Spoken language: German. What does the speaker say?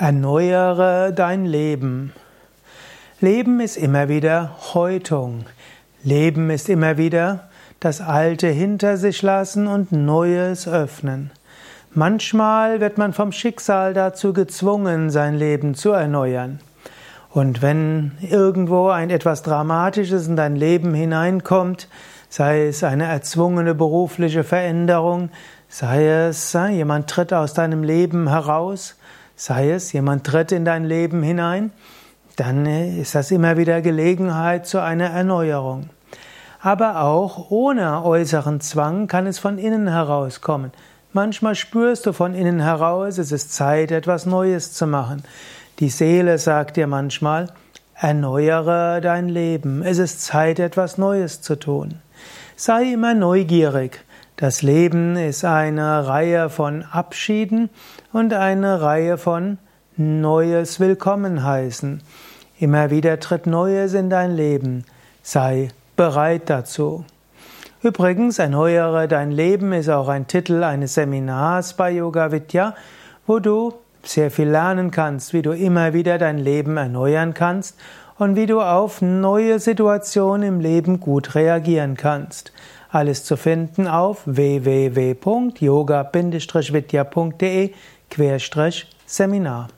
Erneuere dein Leben. Leben ist immer wieder Häutung. Leben ist immer wieder das Alte hinter sich lassen und Neues öffnen. Manchmal wird man vom Schicksal dazu gezwungen, sein Leben zu erneuern. Und wenn irgendwo ein etwas Dramatisches in dein Leben hineinkommt, sei es eine erzwungene berufliche Veränderung, sei es jemand tritt aus deinem Leben heraus, sei es, jemand tritt in dein Leben hinein, dann ist das immer wieder Gelegenheit zu einer Erneuerung. Aber auch ohne äußeren Zwang kann es von innen herauskommen. Manchmal spürst du von innen heraus, es ist Zeit, etwas Neues zu machen. Die Seele sagt dir manchmal, erneuere dein Leben, es ist Zeit, etwas Neues zu tun. Sei immer neugierig. Das Leben ist eine Reihe von Abschieden und eine Reihe von Neues Willkommen heißen. Immer wieder tritt Neues in dein Leben. Sei bereit dazu. Übrigens, Erneuere dein Leben ist auch ein Titel eines Seminars bei Yoga Vidya, wo du sehr viel lernen kannst, wie du immer wieder dein Leben erneuern kannst und wie du auf neue Situationen im Leben gut reagieren kannst. Alles zu finden auf www.yoga-vidya.de Seminar